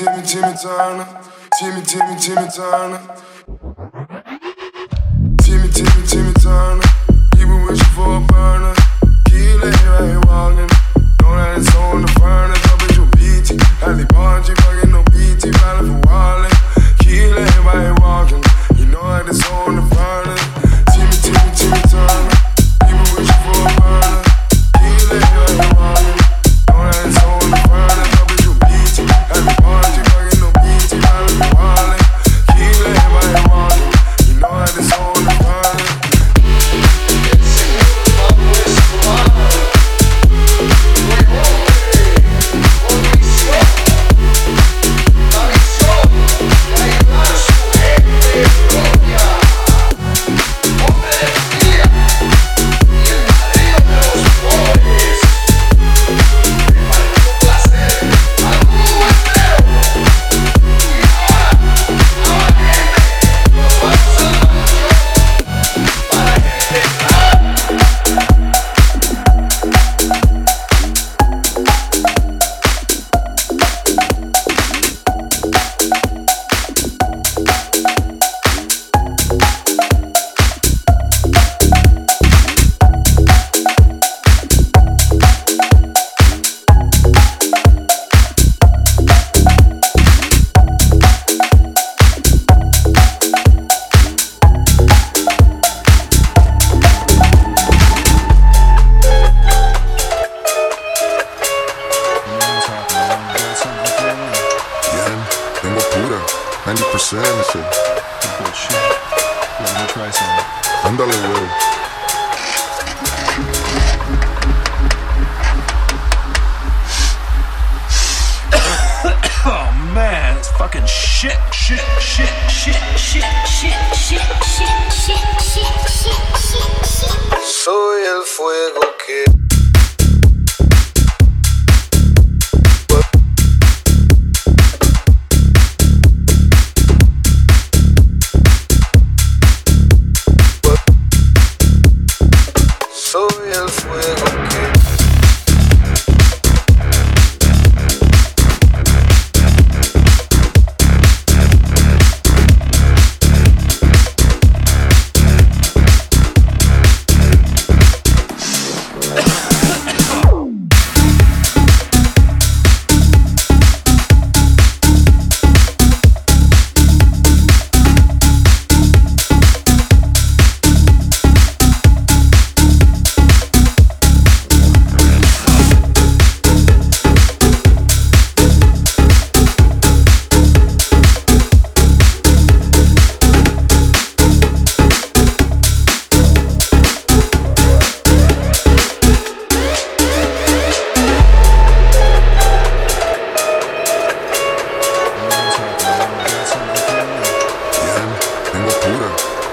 Timmy, Timmy Turner. Timmy, Timmy, Timmy Turner. Timmy, Timmy, Timmy Turner. You been wishing for a burner. Key lady right here wildin'. Know that it's on the furnace. I bet you beat it. Alley Bonji, fucking no BT, battle for wildin'. Key lady right here walking. You know that it's on the furnace. Timmy, Timmy, Timmy Turner.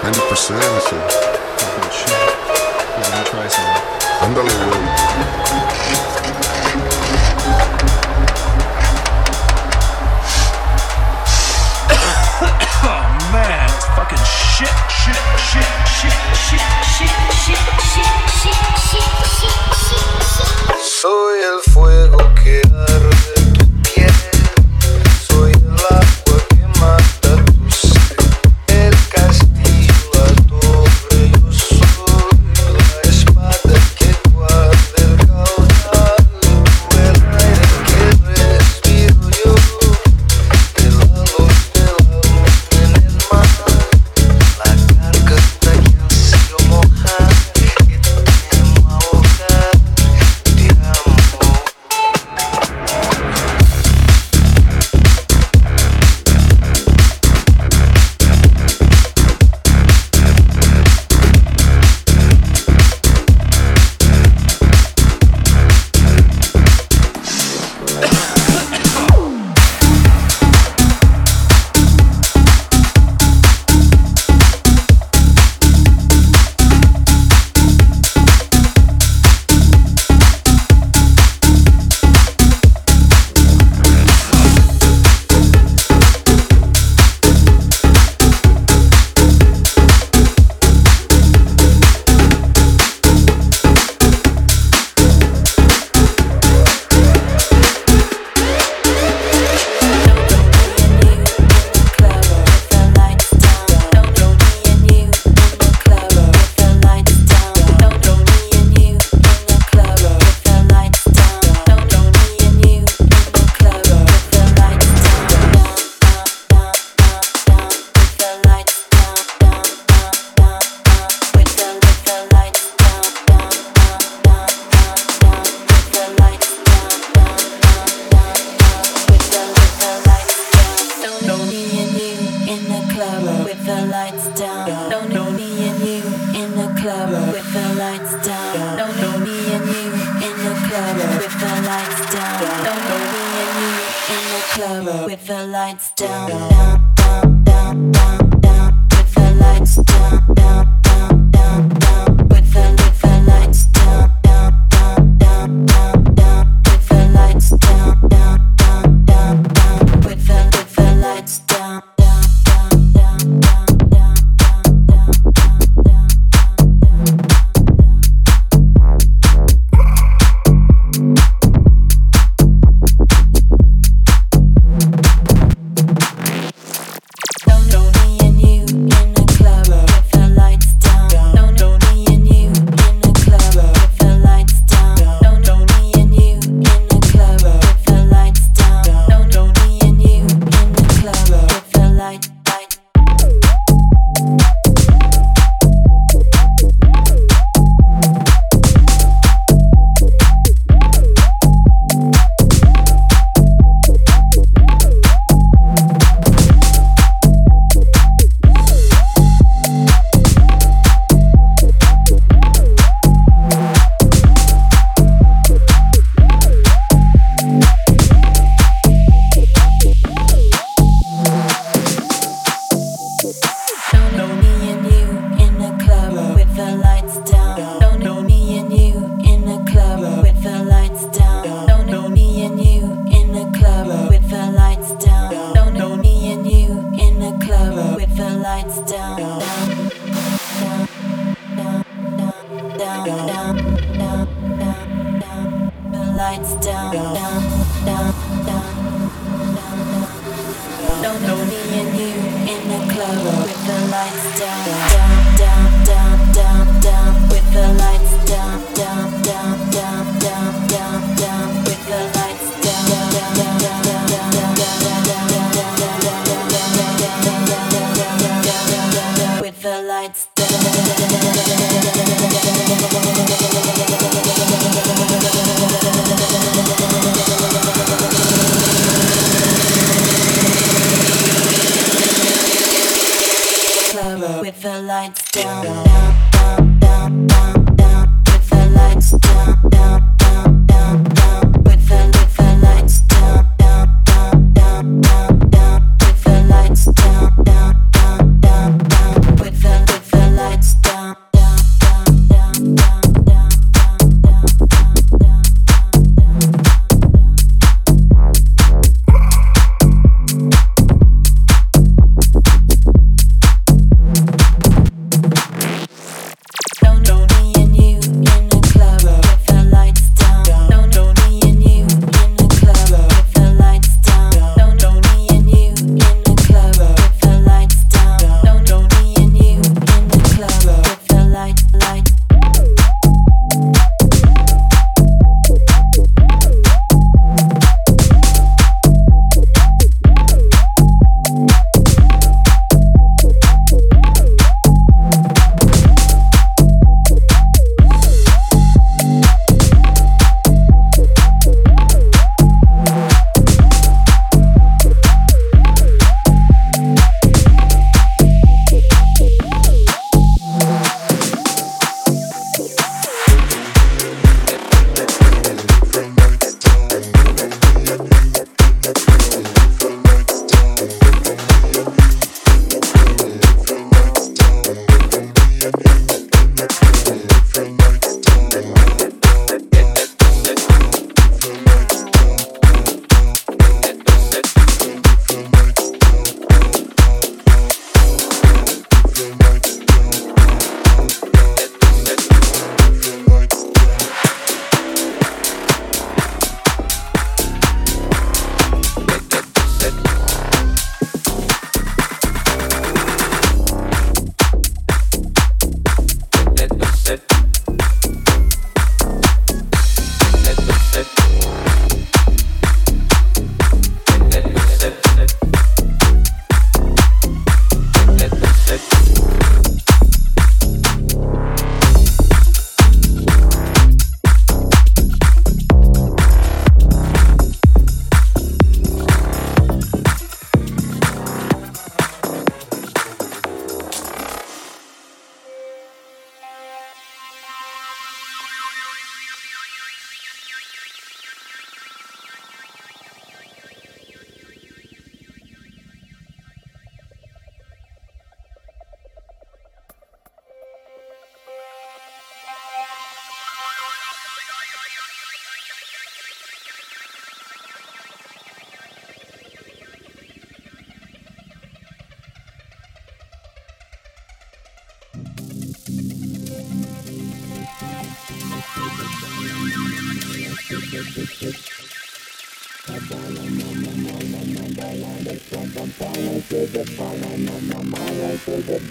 Hundred percent. Shit. Gonna try something? I'm the one. oh man, it's fucking shit, shit, shit, shit, shit, shit, shit.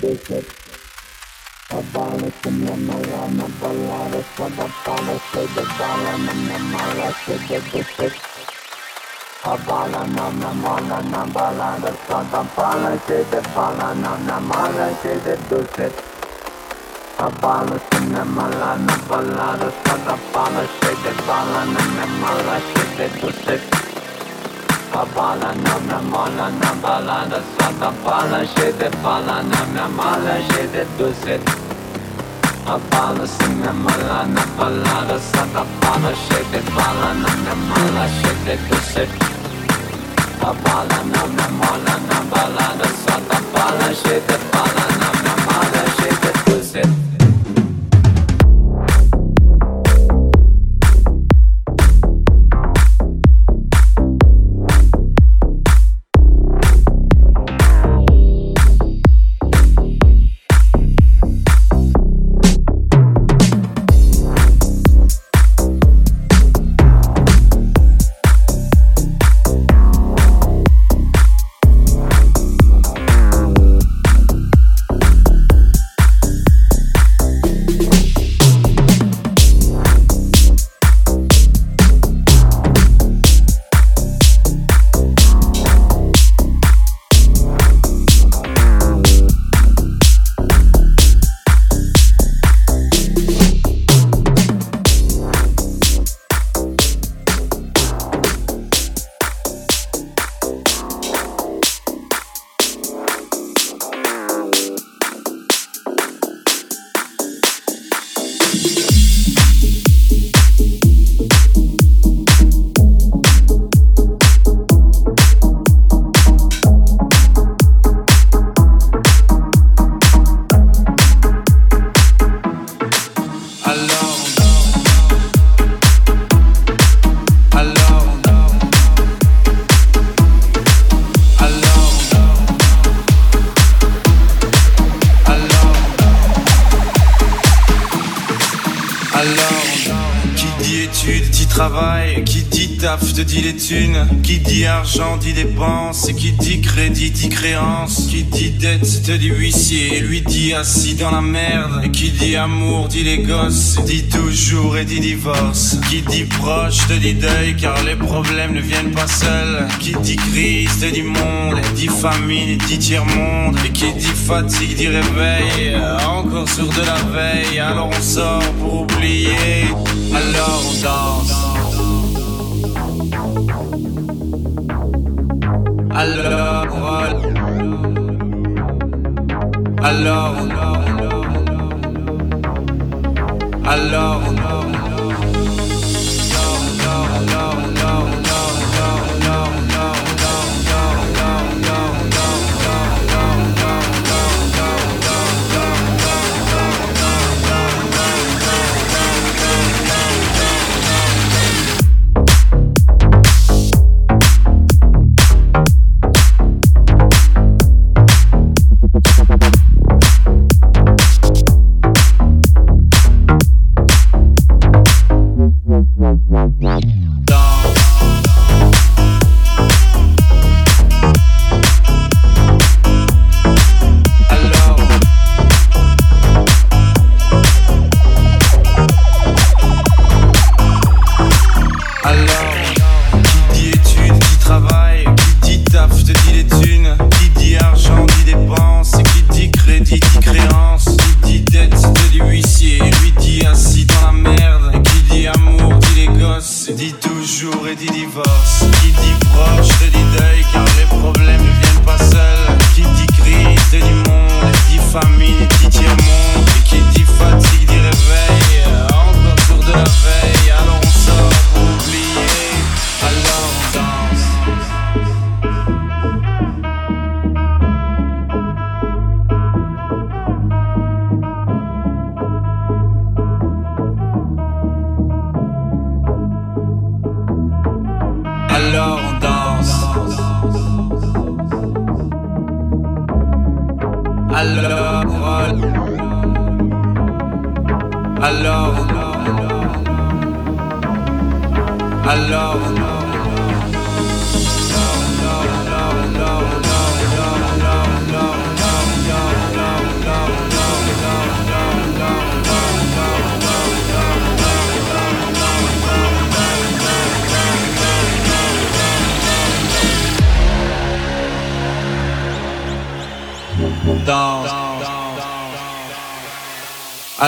visit. Abolish the memorama, abolish the abolish the abolish the memorish the visit. Abalana namala nabalana sadabala jede balana namala jede dusit. Abolish the namala nabalana sadabala jede balana namala jede dusit. fala, nam nam mala, nam bala, da sata fala, shete pala nam nam mala, shete duset. Abala, sim nam mala, nam bala, sata fala, shete pala nam nam mala, shete duset. Abala, nam nam mala, nam bala, da sata fala, shete. Qui dit argent dit dépense. Et qui dit crédit dit créance. Qui dit dette te dit huissier. Et lui dit assis dans la merde. Et qui dit amour dit les gosses. Et dit toujours et dit divorce. Qui dit proche te dit deuil car les problèmes ne viennent pas seuls. Qui dit crise te dit monde. Et dit famine et dit tiers monde. Et qui dit fatigue dit réveil. Encore sur de la veille. Alors on sort pour oublier. Alors on danse. Alors, alors, alors, alors, alors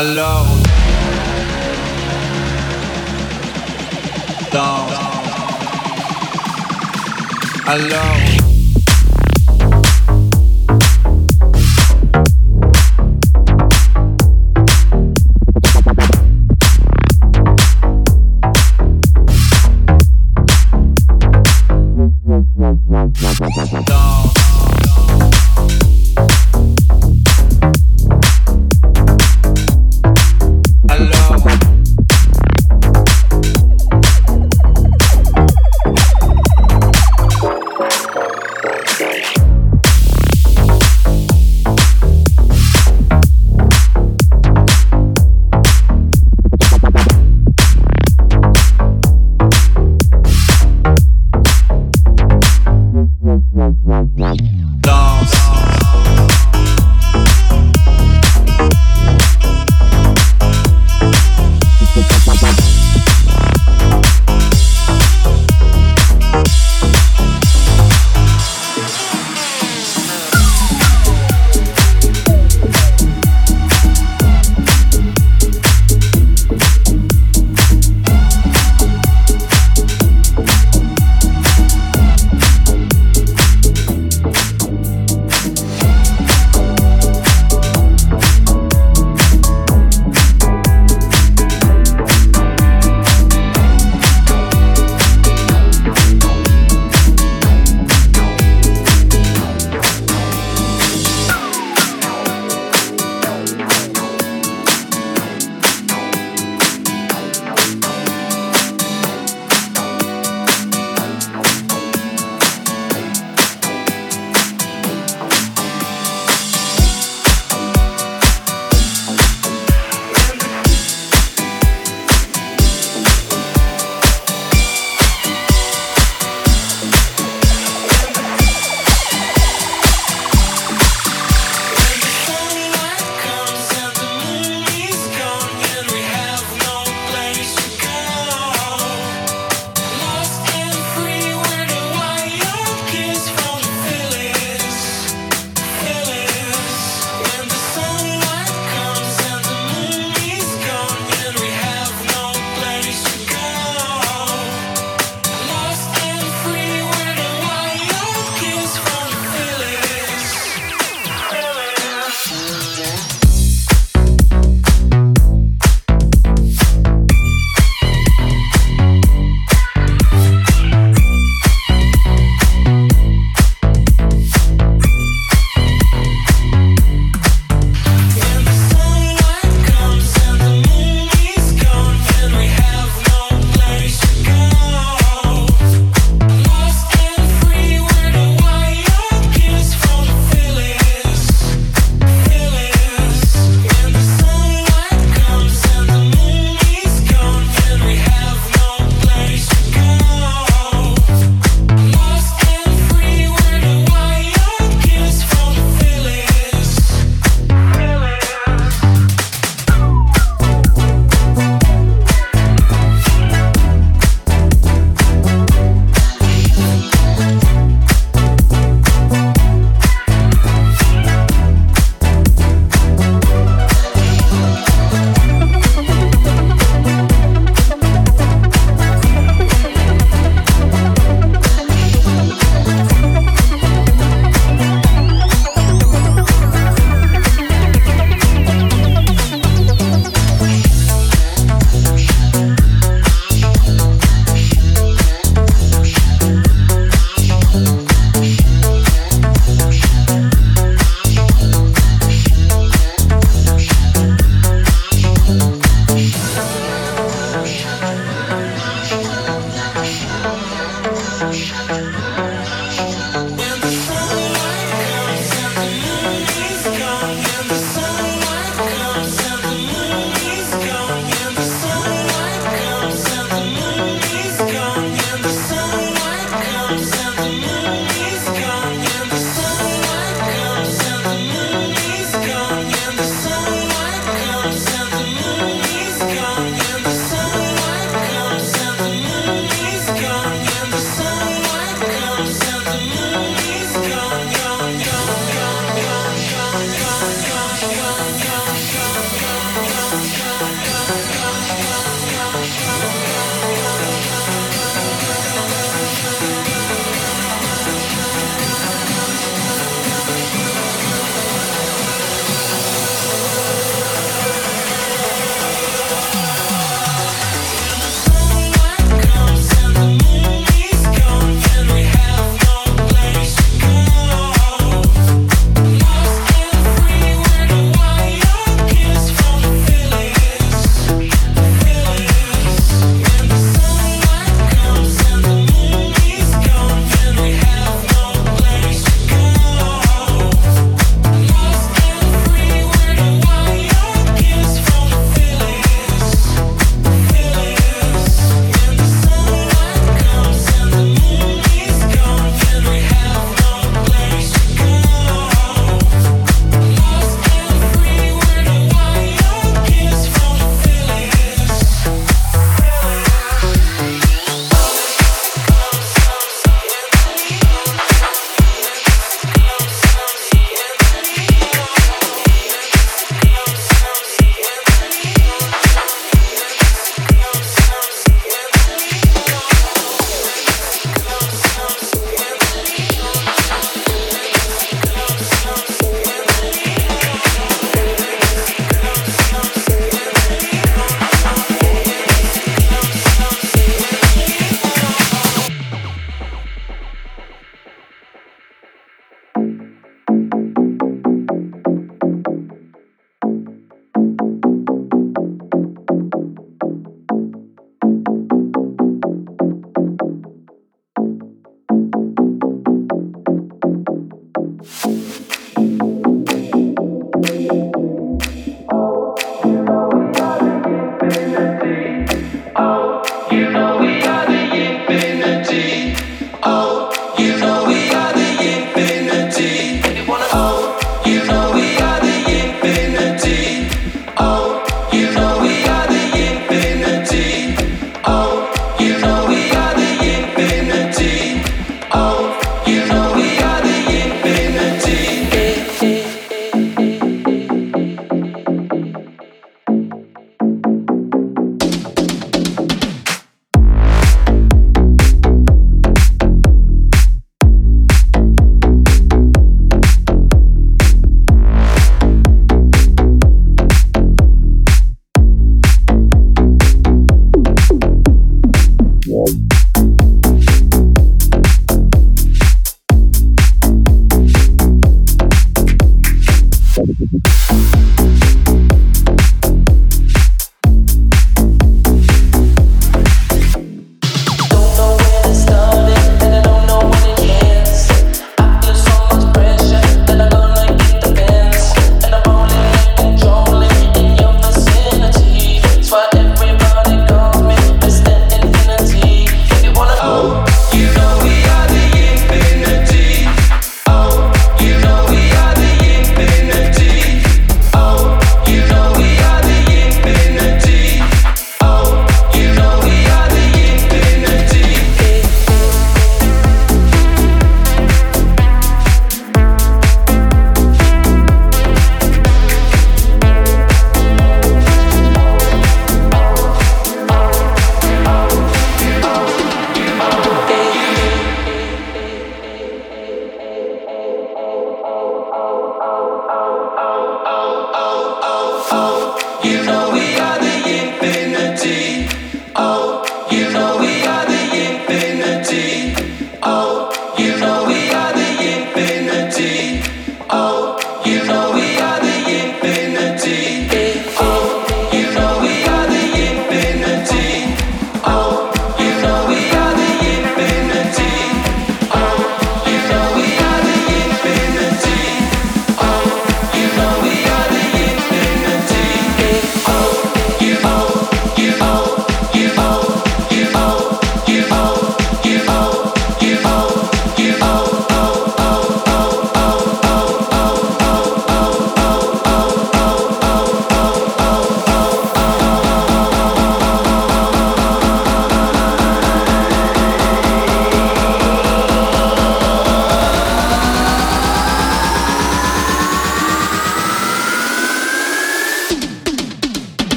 Alors. Danse. Alors.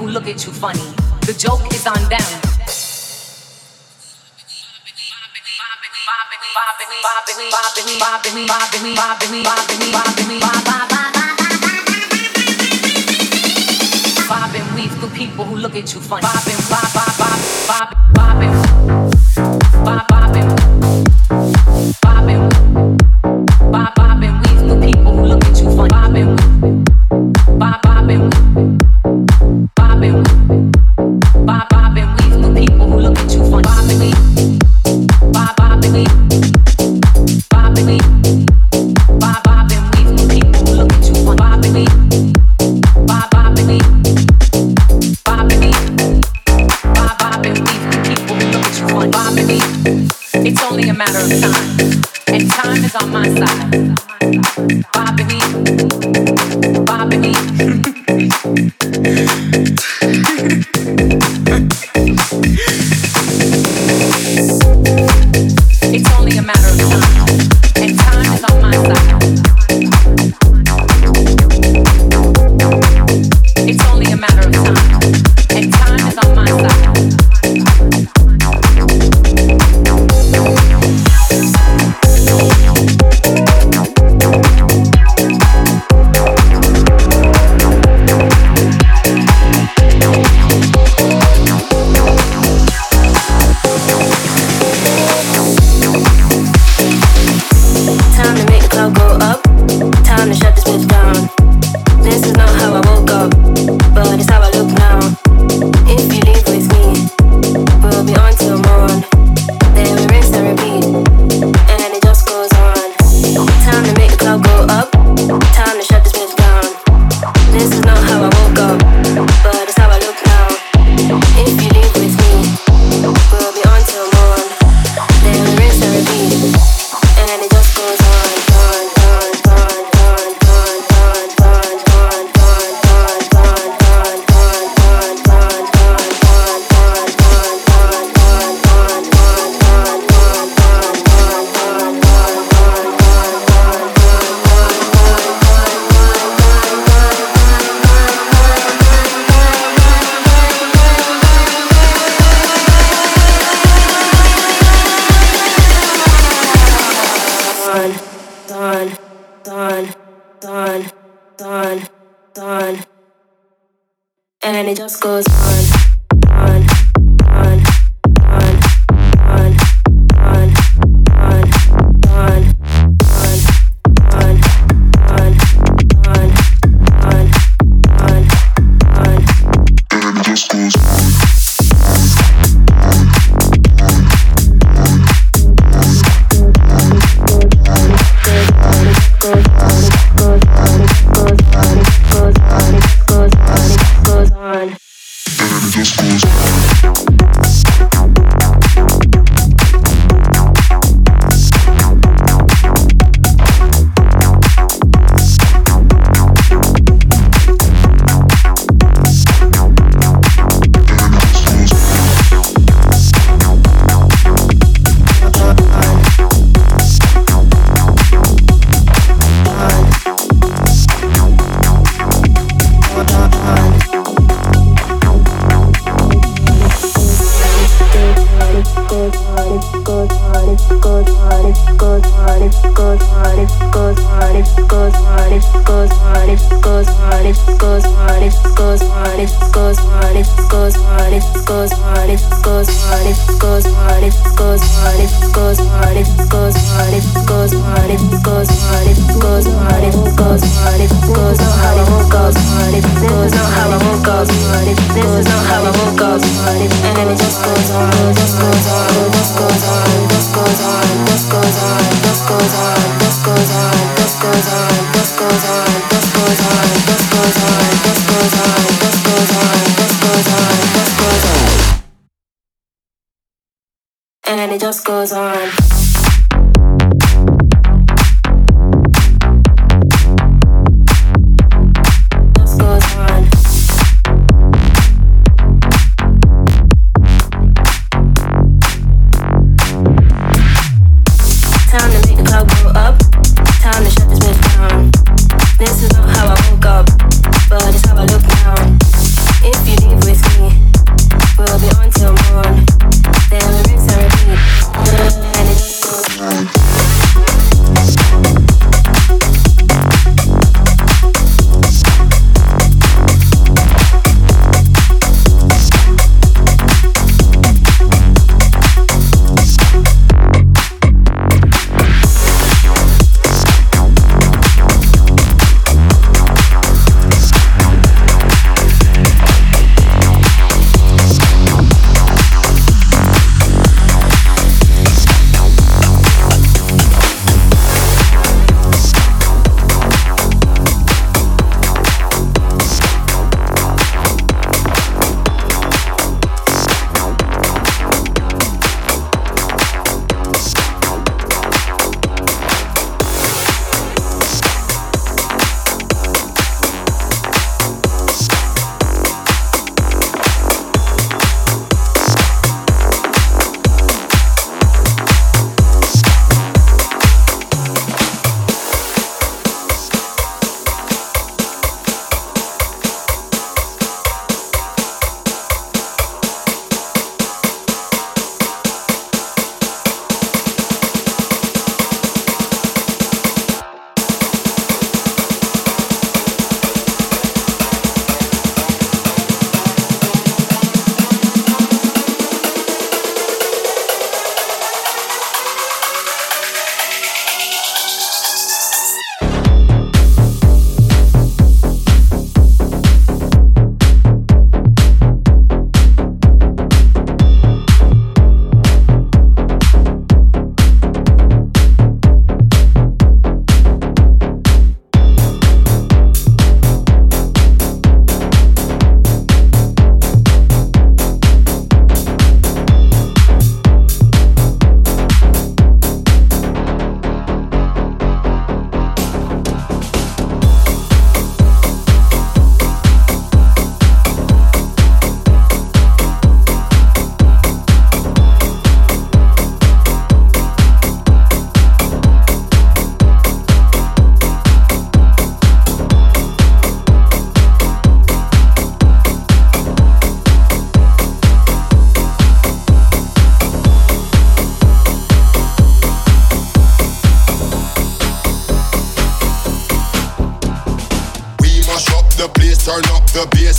who look at you funny. The joke is on them. Bobbing weave through people who look at you funny. Bobbing, bob, bob, bob, bobbing.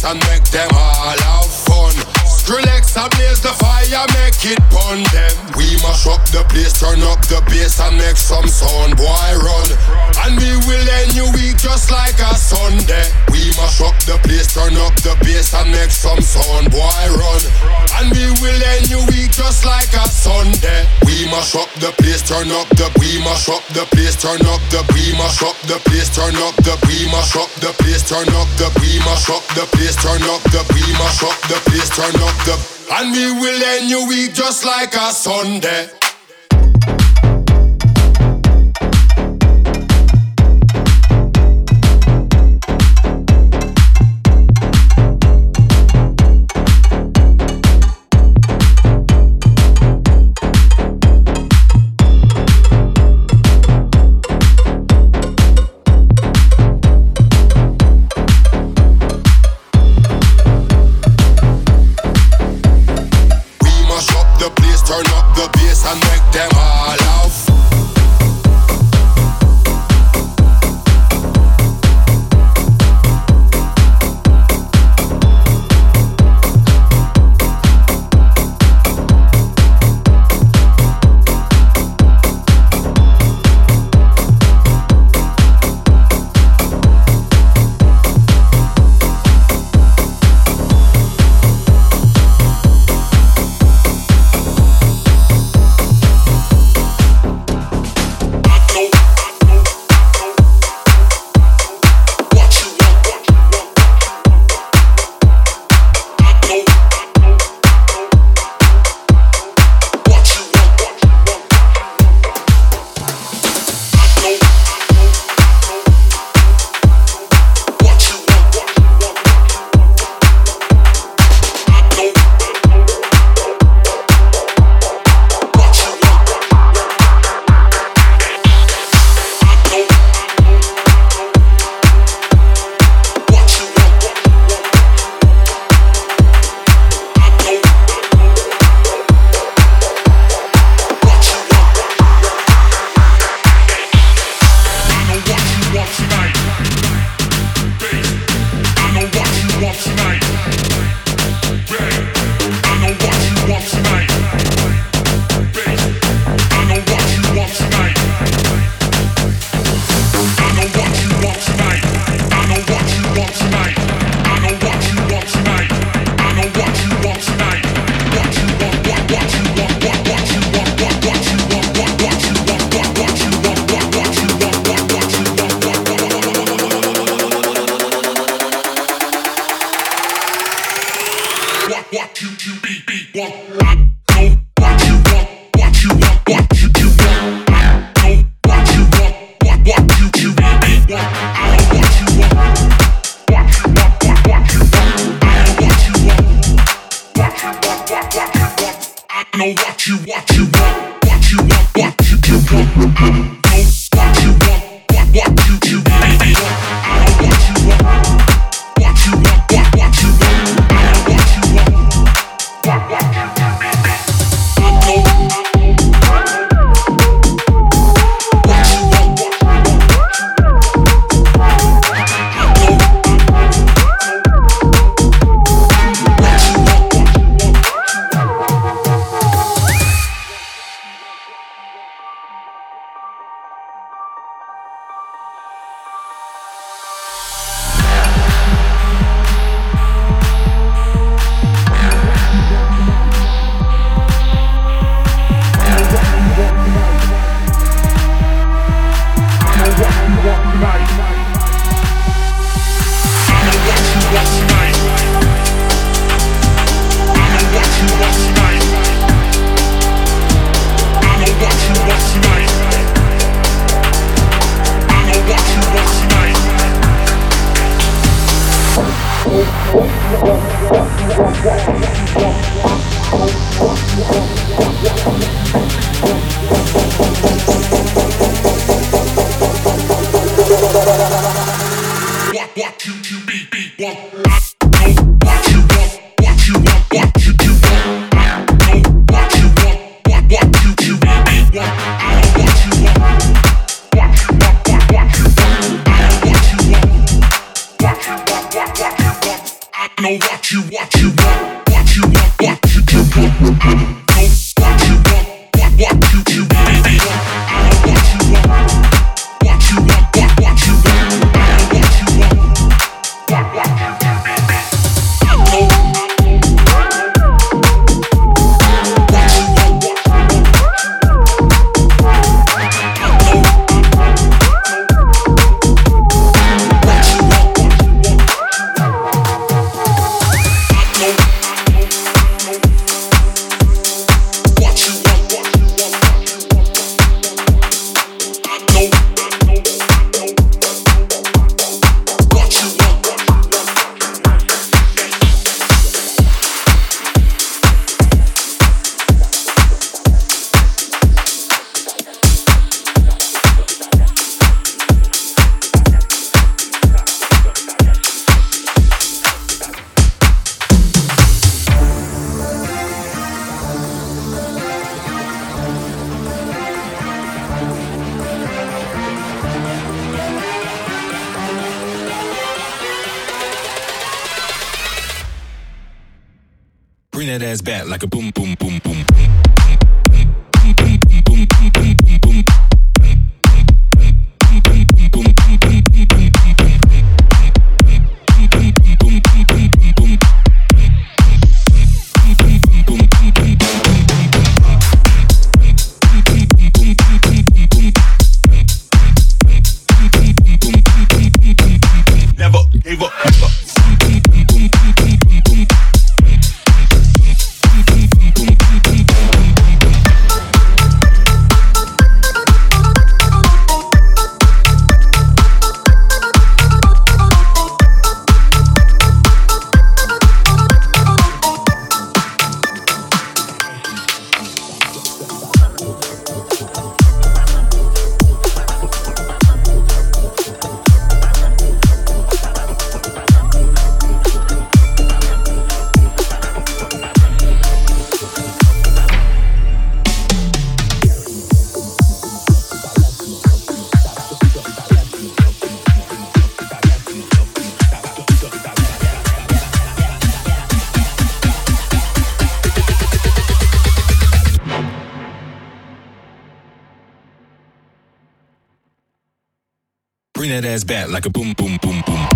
And make them all have fun. Skrillex blaze the fire, make it burn them. We mash up the place, turn up the bass and make some sound, boy run. And we will end your week just like a Sunday. We mash up the place, turn up the bass and make some sound, boy run. And we will end your week just like a Sunday. We mash up the place, turn up the we mash up the place, turn up the we mash up the place, turn up the we mash up the place, turn up the we mash up the place, turn up the we mash up the place, turn up the and we will end your week just like a Sunday. Bring that ass like a boom, boom, boom, boom.